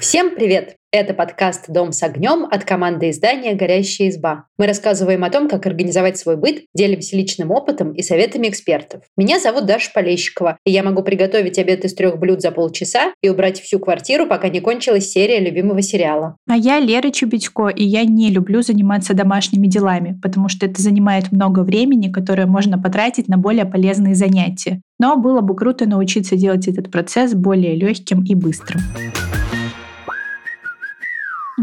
Всем привет! Это подкаст «Дом с огнем» от команды издания «Горящая изба». Мы рассказываем о том, как организовать свой быт, делимся личным опытом и советами экспертов. Меня зовут Даша Полещикова, и я могу приготовить обед из трех блюд за полчаса и убрать всю квартиру, пока не кончилась серия любимого сериала. А я Лера Чубичко, и я не люблю заниматься домашними делами, потому что это занимает много времени, которое можно потратить на более полезные занятия. Но было бы круто научиться делать этот процесс более легким и быстрым.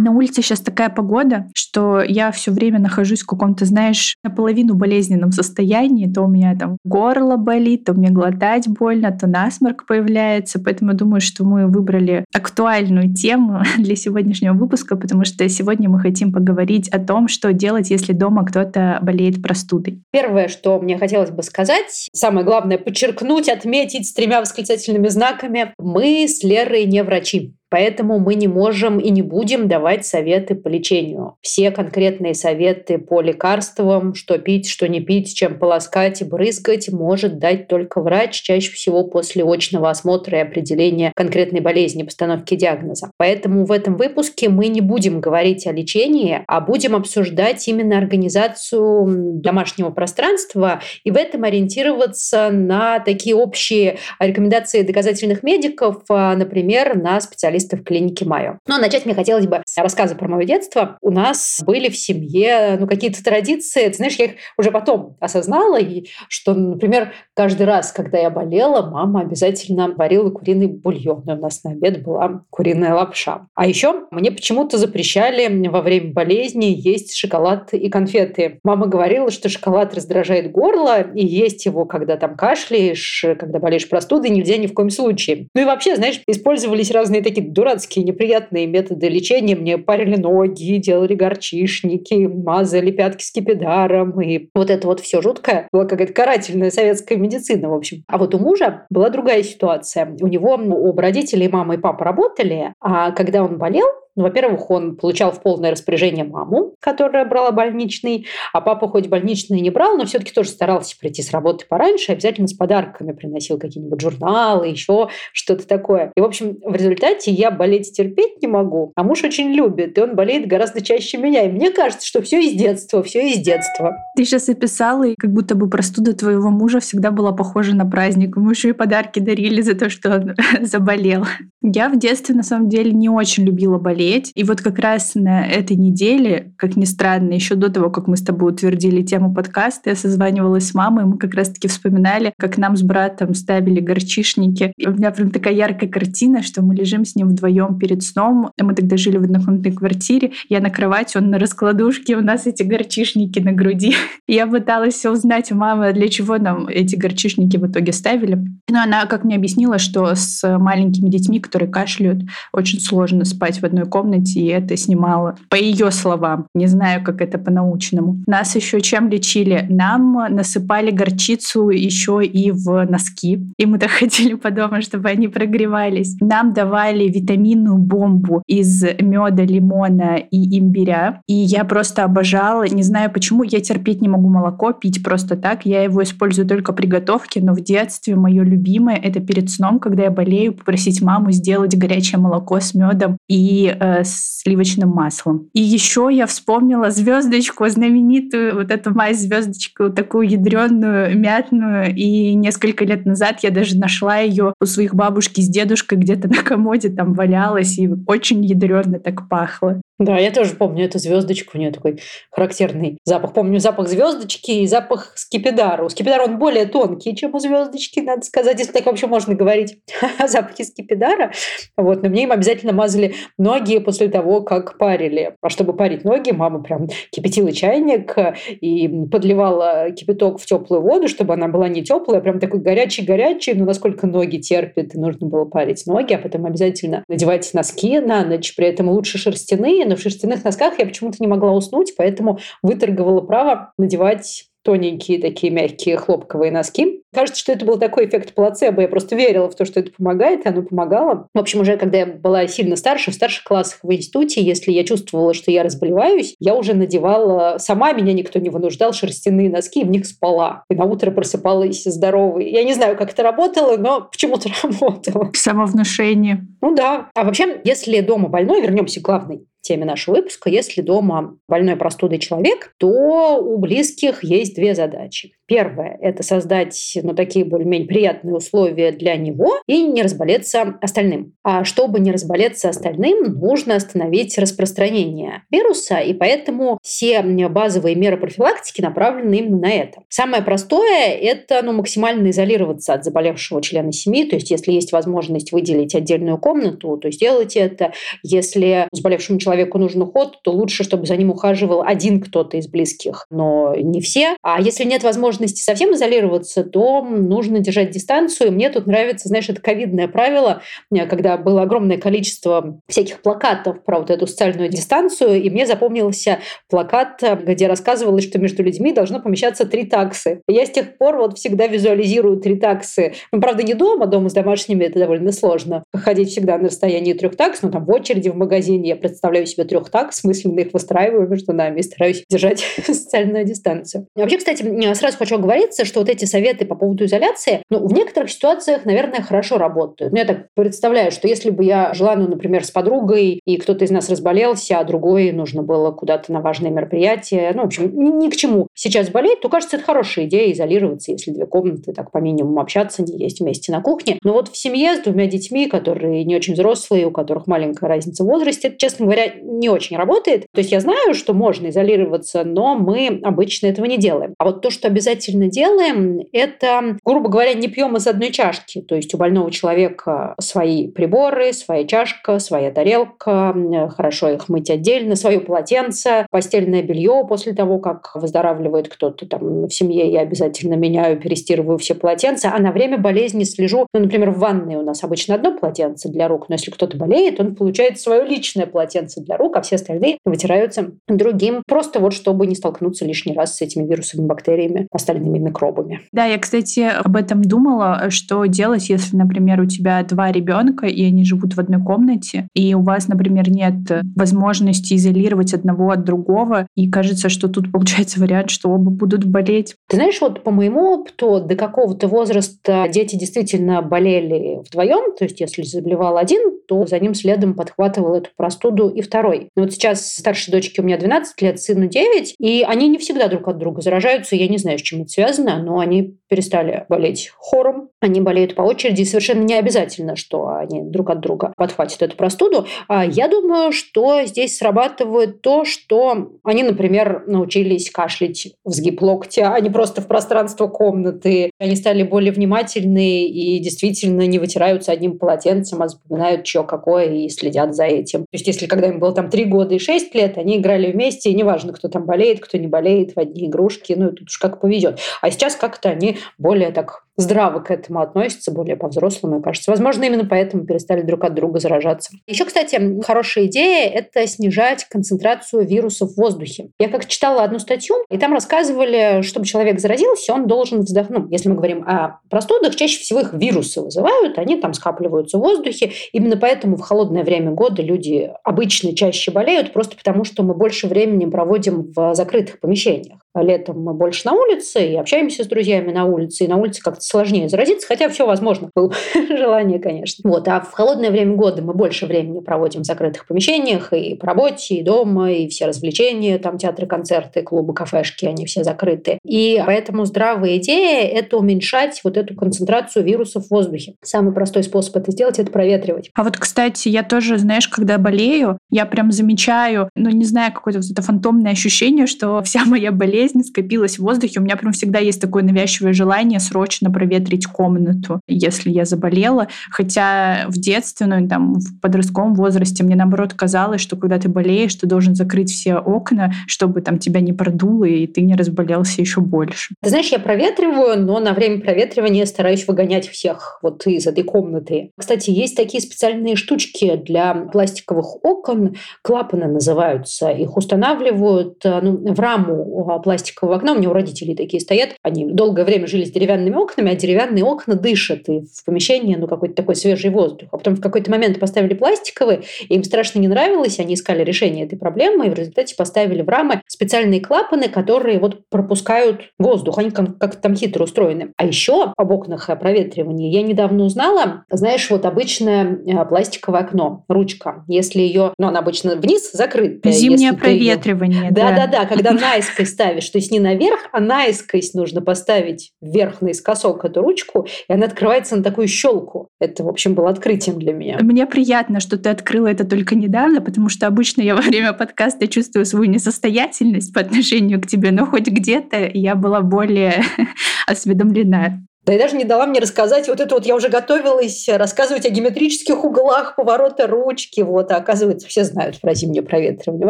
На улице сейчас такая погода, что я все время нахожусь в каком-то, знаешь, наполовину болезненном состоянии. То у меня там горло болит, то мне глотать больно, то насморк появляется. Поэтому думаю, что мы выбрали актуальную тему для сегодняшнего выпуска, потому что сегодня мы хотим поговорить о том, что делать, если дома кто-то болеет простудой. Первое, что мне хотелось бы сказать, самое главное подчеркнуть, отметить с тремя восклицательными знаками. Мы с Лерой не врачи. Поэтому мы не можем и не будем давать советы по лечению. Все конкретные советы по лекарствам, что пить, что не пить, чем полоскать и брызгать, может дать только врач, чаще всего после очного осмотра и определения конкретной болезни, постановки диагноза. Поэтому в этом выпуске мы не будем говорить о лечении, а будем обсуждать именно организацию домашнего пространства и в этом ориентироваться на такие общие рекомендации доказательных медиков, а, например, на специалистов специалистов клиники Майо. Но начать мне хотелось бы с рассказа про мое детство. У нас были в семье ну, какие-то традиции, ты знаешь, я их уже потом осознала, и что, например, каждый раз, когда я болела, мама обязательно варила куриный бульон. И у нас на обед была куриная лапша. А еще мне почему-то запрещали во время болезни есть шоколад и конфеты. Мама говорила, что шоколад раздражает горло, и есть его, когда там кашляешь, когда болеешь простудой, нельзя ни в коем случае. Ну и вообще, знаешь, использовались разные такие дурацкие неприятные методы лечения. Мне парили ноги, делали горчишники, мазали пятки скипидаром. И вот это вот все жуткое. Была какая-то карательная советская медицина, в общем. А вот у мужа была другая ситуация. У него оба родителей, мама и папа работали, а когда он болел, ну, во-первых, он получал в полное распоряжение маму, которая брала больничный, а папа хоть больничный не брал, но все-таки тоже старался прийти с работы пораньше, обязательно с подарками приносил какие-нибудь журналы, еще что-то такое. И, в общем, в результате я болеть терпеть не могу, а муж очень любит, и он болеет гораздо чаще меня. И мне кажется, что все из детства, все из детства. Ты сейчас описала, и как будто бы простуда твоего мужа всегда была похожа на праздник. Мы еще и подарки дарили за то, что он заболел. Я в детстве, на самом деле, не очень любила болеть болеть. И вот как раз на этой неделе, как ни странно, еще до того, как мы с тобой утвердили тему подкаста, я созванивалась с мамой, и мы как раз-таки вспоминали, как нам с братом ставили горчишники. И у меня прям такая яркая картина, что мы лежим с ним вдвоем перед сном. Мы тогда жили в однокомнатной квартире. Я на кровати, он на раскладушке, у нас эти горчишники на груди. Я пыталась узнать у мамы, а для чего нам эти горчишники в итоге ставили. Но она как мне объяснила, что с маленькими детьми, которые кашляют, очень сложно спать в одной комнате и это снимала по ее словам. Не знаю, как это по-научному. Нас еще чем лечили? Нам насыпали горчицу еще и в носки. И мы так ходили по дому, чтобы они прогревались. Нам давали витаминную бомбу из меда, лимона и имбиря. И я просто обожала. Не знаю почему. Я терпеть не могу молоко пить просто так. Я его использую только при готовке. Но в детстве мое любимое — это перед сном, когда я болею, попросить маму сделать горячее молоко с медом и э, сливочным маслом. И еще я вспомнила звездочку, знаменитую вот эту мазь звездочку, такую ядреную, мятную. И несколько лет назад я даже нашла ее у своих бабушки с дедушкой где-то на комоде там валялась, и очень ядрено так пахло. Да, я тоже помню эту звездочку, у нее такой характерный запах. Помню запах звездочки и запах скипидара. У скипидара он более тонкий, чем у звездочки, надо сказать, если так вообще можно говорить о запахе скипидара. Вот, но мне им обязательно мазали ноги после того, как парили. А чтобы парить ноги, мама прям кипятила чайник и подливала кипяток в теплую воду, чтобы она была не теплая, а прям такой горячий-горячий, но насколько ноги терпит, и нужно было парить ноги, а потом обязательно надевать носки на ночь, при этом лучше шерстяные, но в шерстяных носках я почему-то не могла уснуть, поэтому выторговала право надевать тоненькие такие мягкие хлопковые носки. Кажется, что это был такой эффект плацебо. Я просто верила в то, что это помогает, и оно помогало. В общем, уже когда я была сильно старше, в старших классах в институте, если я чувствовала, что я разболеваюсь, я уже надевала сама, меня никто не вынуждал, шерстяные носки, и в них спала. И на утро просыпалась здоровой. Я не знаю, как это работало, но почему-то работало. Самовнушение. Ну да. А вообще, если дома больной, вернемся к главной теме нашего выпуска, если дома больной простудой человек, то у близких есть две задачи. Первое – это создать ну, такие более-менее приятные условия для него и не разболеться остальным. А чтобы не разболеться остальным, нужно остановить распространение вируса, и поэтому все базовые меры профилактики направлены именно на это. Самое простое – это ну, максимально изолироваться от заболевшего члена семьи, то есть если есть возможность выделить отдельную комнату, то сделайте это. Если заболевшему человеку нужен уход, то лучше, чтобы за ним ухаживал один кто-то из близких, но не все. А если нет возможности возможности совсем изолироваться, то нужно держать дистанцию. Мне тут нравится, знаешь, это ковидное правило, э, когда было огромное количество всяких плакатов про вот эту социальную дистанцию, и мне запомнился плакат, э, где рассказывалось, что между людьми должно помещаться три таксы. Я с тех пор вот всегда визуализирую три таксы. Ну, правда, не дома, дома с домашними это довольно сложно. Ходить всегда на расстоянии трех такс, но там в очереди в магазине я представляю себе трех такс, мысленно их выстраиваю между нами и стараюсь держать социальную дистанцию. Вообще, кстати, сразу хочу хочу оговориться, что вот эти советы по поводу изоляции, ну, в некоторых ситуациях, наверное, хорошо работают. Ну, я так представляю, что если бы я жила, ну, например, с подругой, и кто-то из нас разболелся, а другой нужно было куда-то на важное мероприятие, ну, в общем, ни, ни к чему сейчас болеть, то, кажется, это хорошая идея изолироваться, если две комнаты так по минимуму общаться, не есть вместе на кухне. Но вот в семье с двумя детьми, которые не очень взрослые, у которых маленькая разница в возрасте, это, честно говоря, не очень работает. То есть я знаю, что можно изолироваться, но мы обычно этого не делаем. А вот то, что обязательно обязательно делаем, это, грубо говоря, не пьем из одной чашки. То есть у больного человека свои приборы, своя чашка, своя тарелка, хорошо их мыть отдельно, свое полотенце, постельное белье после того, как выздоравливает кто-то там в семье, я обязательно меняю, перестирываю все полотенца, а на время болезни слежу. Ну, например, в ванной у нас обычно одно полотенце для рук, но если кто-то болеет, он получает свое личное полотенце для рук, а все остальные вытираются другим, просто вот чтобы не столкнуться лишний раз с этими вирусами, бактериями остальными микробами. Да, я, кстати, об этом думала, что делать, если, например, у тебя два ребенка, и они живут в одной комнате, и у вас, например, нет возможности изолировать одного от другого, и кажется, что тут получается вариант, что оба будут болеть. Ты знаешь, вот по моему опыту, до какого-то возраста дети действительно болели вдвоем, то есть если заболевал один, то за ним следом подхватывал эту простуду и второй. Но вот сейчас старшей дочке у меня 12 лет, сыну 9, и они не всегда друг от друга заражаются, я не знаю, с чем это связано, но они перестали болеть хором, они болеют по очереди, и совершенно не обязательно, что они друг от друга подхватят эту простуду. А я думаю, что здесь срабатывает то, что они, например, научились кашлять в сгиб локтя, а не просто в пространство комнаты. Они стали более внимательны и действительно не вытираются одним полотенцем, а запоминают, что какое, и следят за этим. То есть если когда им было там 3 года и 6 лет, они играли вместе, и неважно, кто там болеет, кто не болеет, в одни игрушки, ну, тут уж как повезет идет. А сейчас как-то они более так здраво к этому относятся, более по-взрослому, кажется. Возможно, именно поэтому перестали друг от друга заражаться. Еще, кстати, хорошая идея – это снижать концентрацию вирусов в воздухе. Я как читала одну статью, и там рассказывали, чтобы человек заразился, он должен вздохнуть. Ну, если мы говорим о простудах, чаще всего их вирусы вызывают, они там скапливаются в воздухе. Именно поэтому в холодное время года люди обычно чаще болеют, просто потому что мы больше времени проводим в закрытых помещениях. Летом мы больше на улице и общаемся с друзьями на улице, и на улице как-то сложнее заразиться, хотя все возможно, было желание, конечно. Вот. А в холодное время года мы больше времени проводим в закрытых помещениях и по работе, и дома, и все развлечения, там театры, концерты, клубы, кафешки, они все закрыты. И поэтому здравая идея – это уменьшать вот эту концентрацию вирусов в воздухе. Самый простой способ это сделать – это проветривать. А вот, кстати, я тоже, знаешь, когда болею, я прям замечаю, ну, не знаю, какое-то вот это фантомное ощущение, что вся моя болезнь скопилась в воздухе. У меня прям всегда есть такое навязчивое желание срочно проветрить комнату, если я заболела. Хотя в детстве, ну, там, в подростковом возрасте мне, наоборот, казалось, что когда ты болеешь, ты должен закрыть все окна, чтобы там тебя не продуло, и ты не разболелся еще больше. Ты знаешь, я проветриваю, но на время проветривания стараюсь выгонять всех вот из этой комнаты. Кстати, есть такие специальные штучки для пластиковых окон, клапаны называются. Их устанавливают ну, в раму пластикового окна. У меня у родителей такие стоят. Они долгое время жили с деревянными окнами, а деревянные окна дышат, и в помещении ну, какой-то такой свежий воздух. А потом в какой-то момент поставили пластиковые, и им страшно не нравилось, они искали решение этой проблемы, и в результате поставили в рамы специальные клапаны, которые вот пропускают воздух. Они как-то там хитро устроены. А еще об окнах проветривания я недавно узнала, знаешь, вот обычное э, пластиковое окно, ручка, если ее, ну, она обычно вниз закрыта. Зимнее проветривание, да. Да-да-да, когда наискось ставишь, то есть не наверх, а наискось нужно поставить вверх наискосок эту ручку, и она открывается на такую щелку. Это, в общем, было открытием для меня. Мне приятно, что ты открыла это только недавно, потому что обычно я во время подкаста чувствую свою несостоятельность по отношению к тебе, но хоть где-то я была более осведомлена. Да и даже не дала мне рассказать вот это вот, я уже готовилась рассказывать о геометрических углах поворота ручки, вот, а оказывается, все знают про зимнее проветривание. В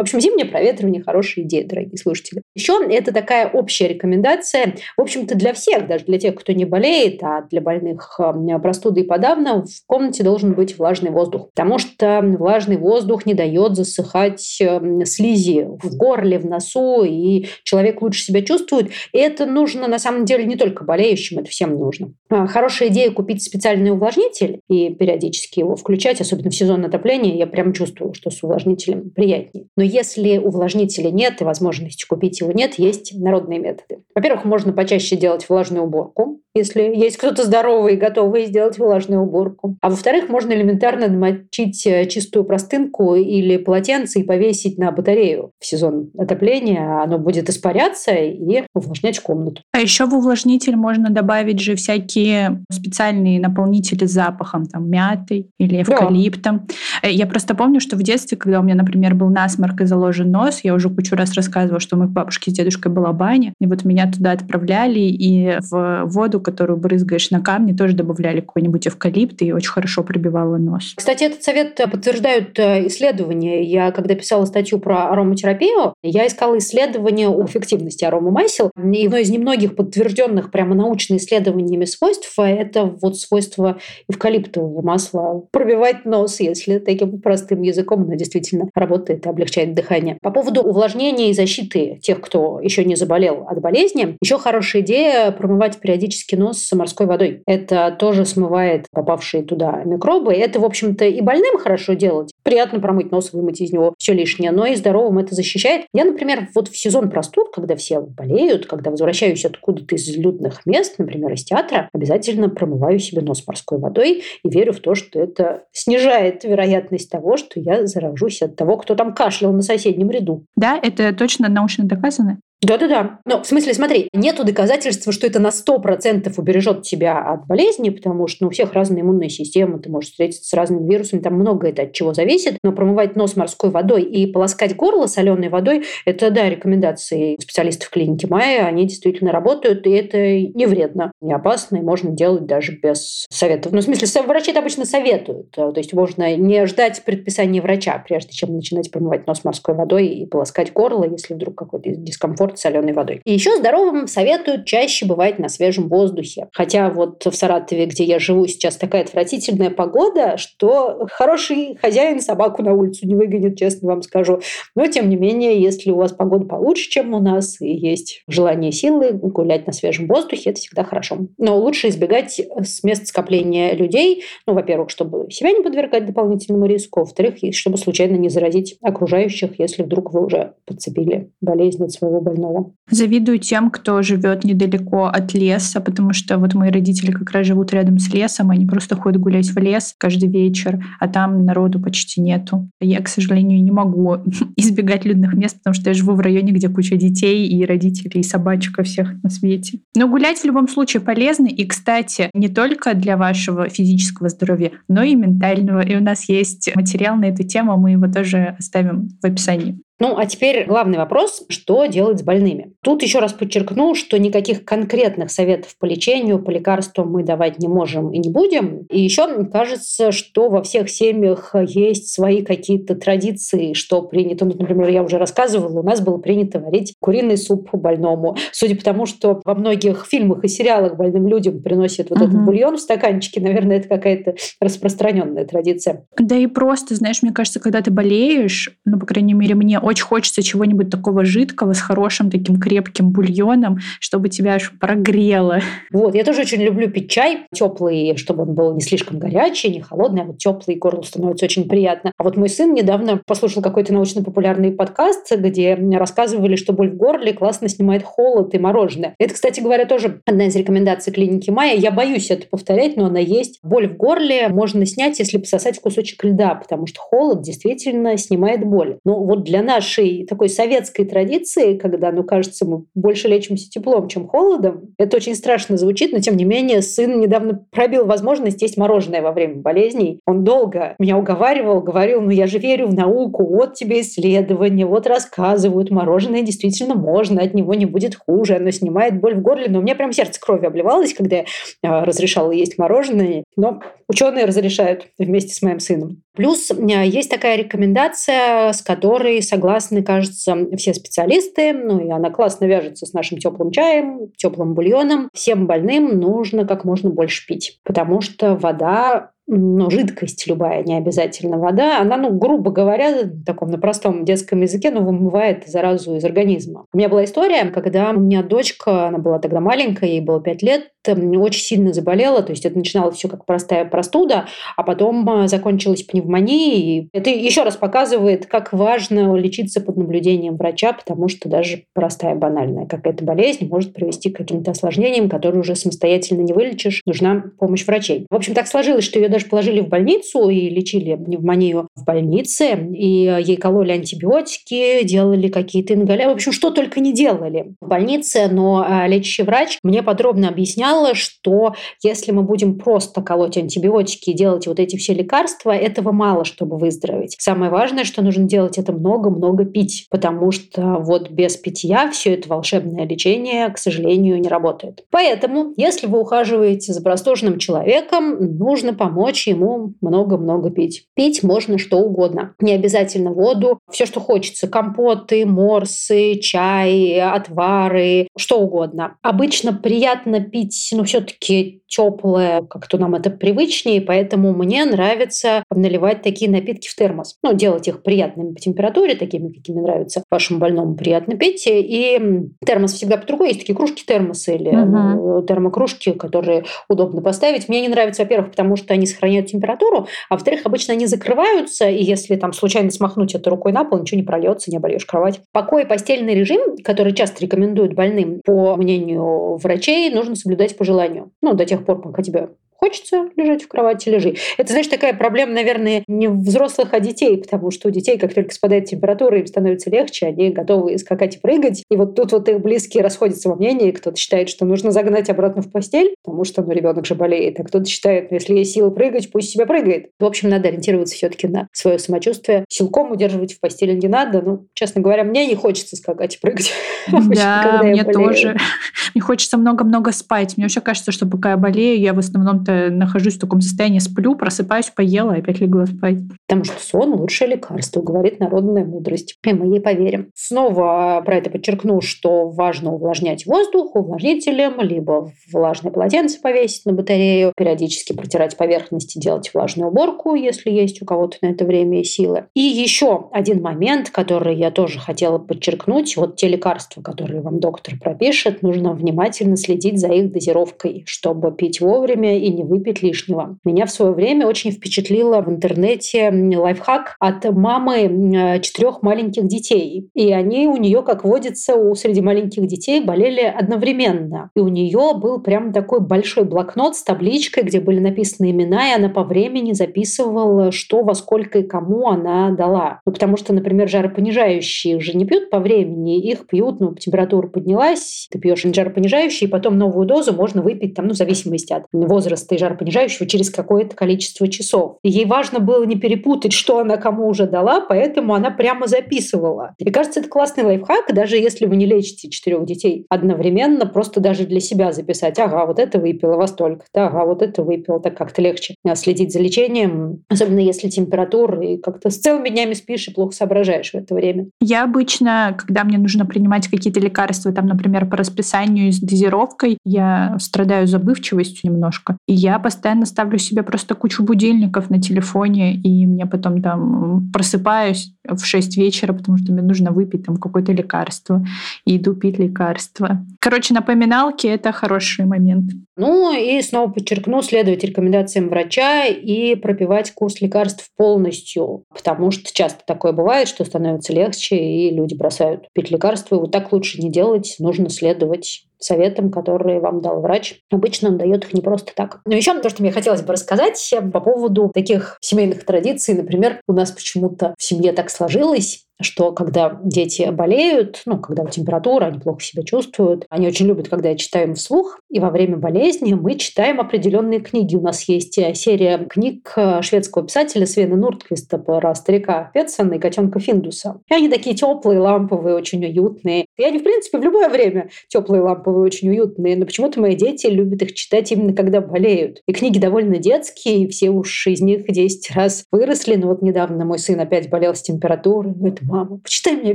общем, зимнее проветривание – хорошая идея, дорогие слушатели. Еще это такая общая рекомендация, в общем-то, для всех, даже для тех, кто не болеет, а для больных простудой и подавно, в комнате должен быть влажный воздух, потому что влажный воздух не дает засыхать слизи в горле, в носу, и человек лучше себя чувствует. И это нужно, на самом деле, не только болеющим, это всем нужно нужно. А, хорошая идея купить специальный увлажнитель и периодически его включать, особенно в сезон отопления. Я прям чувствую, что с увлажнителем приятнее. Но если увлажнителя нет и возможности купить его нет, есть народные методы. Во-первых, можно почаще делать влажную уборку, если есть кто-то здоровый и готовый сделать влажную уборку. А во-вторых, можно элементарно намочить э, чистую простынку или полотенце и повесить на батарею в сезон отопления. Оно будет испаряться и увлажнять комнату. А еще в увлажнитель можно добавить же всякие специальные наполнители с запахом, там, мятой или эвкалиптом. Да. Э, я просто помню, что в детстве, когда у меня, например, был насморк и заложен нос, я уже кучу раз рассказывала, что у моих бабушки с дедушкой была баня, и вот меня туда отправляли, и в воду которую брызгаешь на камни, тоже добавляли какой-нибудь эвкалипт, и очень хорошо пробивало нос. Кстати, этот совет подтверждают э, исследования. Я, когда писала статью про ароматерапию, я искала исследования о эффективности аромамасел. И одно из немногих подтвержденных прямо научными исследованиями свойств – это вот свойство эвкалиптового масла пробивать нос, если таким простым языком оно действительно работает и облегчает дыхание. По поводу увлажнения и защиты тех, кто еще не заболел от болезни, еще хорошая идея промывать периодически нос морской водой. Это тоже смывает попавшие туда микробы. Это, в общем-то, и больным хорошо делать. Приятно промыть нос, вымыть из него все лишнее, но и здоровым это защищает. Я, например, вот в сезон простуд, когда все болеют, когда возвращаюсь откуда-то из людных мест, например, из театра, обязательно промываю себе нос морской водой и верю в то, что это снижает вероятность того, что я заражусь от того, кто там кашлял на соседнем ряду. Да, это точно научно доказано? Да-да-да. Ну, в смысле, смотри, нету доказательства, что это на 100% убережет тебя от болезни, потому что ну, у всех разная иммунная система, ты можешь встретиться с разными вирусами, там много это от чего зависит. Но промывать нос морской водой и полоскать горло соленой водой – это, да, рекомендации специалистов клиники Майя, они действительно работают, и это не вредно, не опасно, и можно делать даже без советов. Ну, в смысле, врачи это обычно советуют. То есть можно не ждать предписания врача, прежде чем начинать промывать нос морской водой и полоскать горло, если вдруг какой-то дискомфорт комфорт соленой водой. И еще здоровым советуют чаще бывать на свежем воздухе. Хотя вот в Саратове, где я живу, сейчас такая отвратительная погода, что хороший хозяин собаку на улицу не выгонит, честно вам скажу. Но, тем не менее, если у вас погода получше, чем у нас, и есть желание силы гулять на свежем воздухе, это всегда хорошо. Но лучше избегать с мест скопления людей, ну, во-первых, чтобы себя не подвергать дополнительному риску, во-вторых, чтобы случайно не заразить окружающих, если вдруг вы уже подцепили болезнь от своего больного больного. Завидую тем, кто живет недалеко от леса, потому что вот мои родители как раз живут рядом с лесом, они просто ходят гулять в лес каждый вечер, а там народу почти нету. Я, к сожалению, не могу избегать людных мест, потому что я живу в районе, где куча детей и родителей, и собачка всех на свете. Но гулять в любом случае полезно, и, кстати, не только для вашего физического здоровья, но и ментального. И у нас есть материал на эту тему, мы его тоже оставим в описании. Ну, а теперь главный вопрос, что делать с больными? Тут еще раз подчеркну, что никаких конкретных советов по лечению, по лекарствам мы давать не можем и не будем. И еще кажется, что во всех семьях есть свои какие-то традиции, что принято. Ну, например, я уже рассказывала, у нас было принято варить куриный суп больному. Судя по тому, что во многих фильмах и сериалах больным людям приносят вот uh-huh. этот бульон в стаканчике, наверное, это какая-то распространенная традиция. Да и просто, знаешь, мне кажется, когда ты болеешь, ну, по крайней мере, мне очень хочется чего-нибудь такого жидкого с хорошим таким крепким бульоном, чтобы тебя аж прогрело. Вот, я тоже очень люблю пить чай теплый, чтобы он был не слишком горячий, не холодный, а вот теплый, горло становится очень приятно. А вот мой сын недавно послушал какой-то научно-популярный подкаст, где рассказывали, что боль в горле классно снимает холод и мороженое. Это, кстати говоря, тоже одна из рекомендаций клиники Майя. Я боюсь это повторять, но она есть. Боль в горле можно снять, если пососать кусочек льда, потому что холод действительно снимает боль. Но вот для нашей такой советской традиции, когда, ну, кажется, мы больше лечимся теплом, чем холодом, это очень страшно звучит, но тем не менее сын недавно пробил возможность есть мороженое во время болезней. Он долго меня уговаривал, говорил, ну я же верю в науку, вот тебе исследования, вот рассказывают, мороженое действительно можно, от него не будет хуже, оно снимает боль в горле, но у меня прям сердце кровью обливалось, когда я э, разрешала есть мороженое, но ученые разрешают вместе с моим сыном. Плюс э, есть такая рекомендация, с которой согласны, кажется, все специалисты, ну и она классно вяжется с нашим теплым чаем, теплым бульоном. Всем больным нужно как можно больше пить, потому что вода ну, жидкость любая, не обязательно вода, она, ну, грубо говоря, в таком на простом детском языке, ну, вымывает заразу из организма. У меня была история, когда у меня дочка, она была тогда маленькая, ей было 5 лет, очень сильно заболела, то есть это начиналось все как простая простуда, а потом а, закончилась пневмонией. Это еще раз показывает, как важно лечиться под наблюдением врача, потому что даже простая банальная какая-то болезнь может привести к каким-то осложнениям, которые уже самостоятельно не вылечишь, нужна помощь врачей. В общем, так сложилось, что ее даже положили в больницу и лечили пневмонию в больнице, и ей кололи антибиотики, делали какие-то ингаляции, в общем, что только не делали в больнице, но а, лечащий врач мне подробно объяснял, объясняла, что если мы будем просто колоть антибиотики и делать вот эти все лекарства, этого мало, чтобы выздороветь. Самое важное, что нужно делать, это много-много пить, потому что вот без питья все это волшебное лечение, к сожалению, не работает. Поэтому, если вы ухаживаете за простуженным человеком, нужно помочь ему много-много пить. Пить можно что угодно. Не обязательно воду, все, что хочется. Компоты, морсы, чай, отвары, что угодно. Обычно приятно пить но все-таки теплое, как-то нам это привычнее, поэтому мне нравится наливать такие напитки в термос. Ну, делать их приятными по температуре, такими, какими нравится вашему больному приятно пить. И термос всегда по другой. Есть такие кружки-термосы или uh-huh. термокружки, которые удобно поставить. Мне не нравится, во-первых, потому что они сохраняют температуру, а во-вторых, обычно они закрываются, и если там случайно смахнуть это рукой на пол, ничего не прольется, не обольешь кровать. Покой и постельный режим, который часто рекомендуют больным, по мнению врачей, нужно соблюдать по желанию. Ну, до тех пор, пока тебе Хочется лежать в кровати, лежи. Это, знаешь, такая проблема, наверное, не взрослых, а детей, потому что у детей, как только спадает температура, им становится легче, они готовы скакать и прыгать. И вот тут вот их близкие расходятся во мнении. Кто-то считает, что нужно загнать обратно в постель, потому что ну, ребенок же болеет, а кто-то считает, ну, если есть силы прыгать, пусть себе прыгает. В общем, надо ориентироваться все-таки на свое самочувствие. Силком удерживать в постели не надо. Ну, честно говоря, мне не хочется скакать и прыгать. Да, мне тоже. Мне хочется много-много спать. Мне вообще кажется, что пока я болею, я в основном просто нахожусь в таком состоянии, сплю, просыпаюсь, поела, опять легла спать. Потому что сон – лучшее лекарство, говорит народная мудрость. И мы ей поверим. Снова про это подчеркну, что важно увлажнять воздух увлажнителем, либо влажное полотенце повесить на батарею, периодически протирать поверхности, делать влажную уборку, если есть у кого-то на это время и силы. И еще один момент, который я тоже хотела подчеркнуть. Вот те лекарства, которые вам доктор пропишет, нужно внимательно следить за их дозировкой, чтобы пить вовремя и не не выпить лишнего. Меня в свое время очень впечатлило в интернете лайфхак от мамы э, четырех маленьких детей. И они у нее, как водится, у среди маленьких детей болели одновременно. И у нее был прям такой большой блокнот с табличкой, где были написаны имена, и она по времени записывала, что во сколько и кому она дала. Ну, потому что, например, жаропонижающие же не пьют по времени, их пьют, ну, температура поднялась, ты пьешь жаропонижающие, и потом новую дозу можно выпить, там, ну, в зависимости от возраста и жаропонижающего через какое-то количество часов. И ей важно было не перепутать, что она кому уже дала, поэтому она прямо записывала. И кажется, это классный лайфхак, даже если вы не лечите четырех детей одновременно, просто даже для себя записать, ага, вот это выпила во столько, да, ага, вот это выпила, так как-то легче следить за лечением, особенно если температура, и как-то с целыми днями спишь и плохо соображаешь в это время. Я обычно, когда мне нужно принимать какие-то лекарства, там, например, по расписанию с дозировкой, я страдаю забывчивостью немножко, и я постоянно ставлю себе просто кучу будильников на телефоне, и мне потом там просыпаюсь, в 6 вечера, потому что мне нужно выпить там какое-то лекарство, и иду пить лекарство. Короче, напоминалки — это хороший момент. Ну и снова подчеркну, следовать рекомендациям врача и пропивать курс лекарств полностью, потому что часто такое бывает, что становится легче, и люди бросают пить лекарства. И вот так лучше не делать, нужно следовать советам, которые вам дал врач. Обычно он дает их не просто так. Но еще то, что мне хотелось бы рассказать по поводу таких семейных традиций. Например, у нас почему-то в семье так сложилось, что когда дети болеют, ну, когда температура, они плохо себя чувствуют, они очень любят, когда я читаю им вслух, и во время болезни мы читаем определенные книги. У нас есть э, серия книг э, шведского писателя Свена Нуртквиста про старика Петсона и котенка Финдуса. И они такие теплые, ламповые, очень уютные. И они, в принципе, в любое время теплые, ламповые, очень уютные, но почему-то мои дети любят их читать именно когда болеют. И книги довольно детские, и все уж из них 10 раз выросли. Но вот недавно мой сын опять болел с температурой. Ну, мама, почитай мне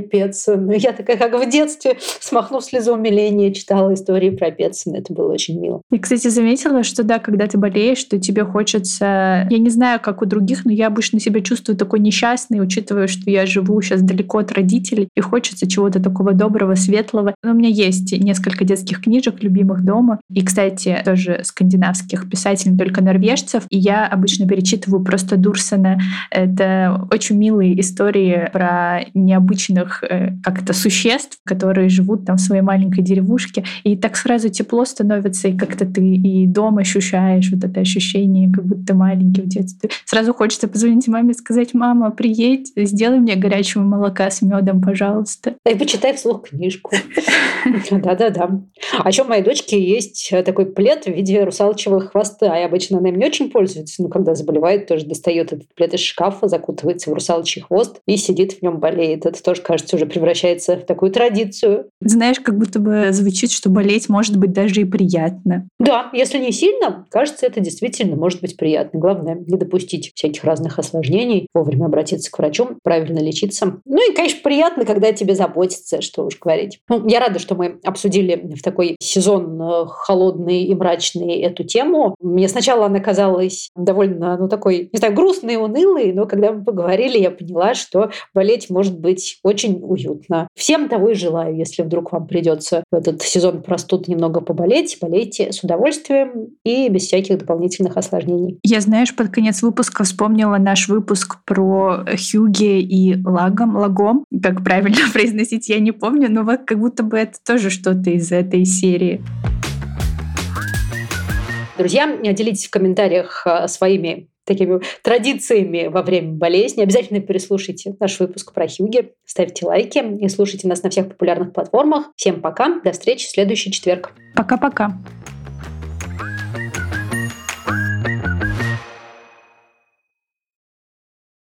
Петсона. Я такая, как в детстве, смахнув слезу умиления, читала истории про Петсона. Это было очень мило. И, кстати, заметила, что да, когда ты болеешь, что тебе хочется... Я не знаю, как у других, но я обычно себя чувствую такой несчастной, учитывая, что я живу сейчас далеко от родителей, и хочется чего-то такого доброго, светлого. Но у меня есть несколько детских книжек, любимых дома. И, кстати, тоже скандинавских писателей, только норвежцев. И я обычно перечитываю просто Дурсона. Это очень милые истории про необычных э, как-то существ, которые живут там в своей маленькой деревушке. И так сразу тепло становится, и как-то ты и дома ощущаешь вот это ощущение, как будто маленький в детстве. Сразу хочется позвонить маме и сказать, мама, приедь, сделай мне горячего молока с медом, пожалуйста. И почитай вслух книжку. Да-да-да. А еще у моей дочки есть такой плед в виде русалочего хвоста. И обычно она им не очень пользуется, но когда заболевает, тоже достает этот плед из шкафа, закутывается в русалочий хвост и сидит в нем болеет. Это тоже, кажется, уже превращается в такую традицию. Знаешь, как будто бы звучит, что болеть может быть даже и приятно. Да, если не сильно, кажется, это действительно может быть приятно. Главное, не допустить всяких разных осложнений, вовремя обратиться к врачу, правильно лечиться. Ну и, конечно, приятно, когда тебе заботятся, что уж говорить. Ну, я рада, что мы обсудили в такой сезон э, холодный и мрачный эту тему. Мне сначала она казалась довольно, ну, такой, не знаю, грустной и унылой, но когда мы поговорили, я поняла, что болеть может может быть очень уютно. Всем того и желаю, если вдруг вам придется в этот сезон простуд немного поболеть, болейте с удовольствием и без всяких дополнительных осложнений. Я, знаешь, под конец выпуска вспомнила наш выпуск про Хюге и Лагом, Лагом, как правильно произносить, я не помню, но вот как будто бы это тоже что-то из этой серии. Друзья, делитесь в комментариях а, своими такими традициями во время болезни. Обязательно переслушайте наш выпуск про Хьюги, ставьте лайки и слушайте нас на всех популярных платформах. Всем пока, до встречи в следующий четверг. Пока-пока.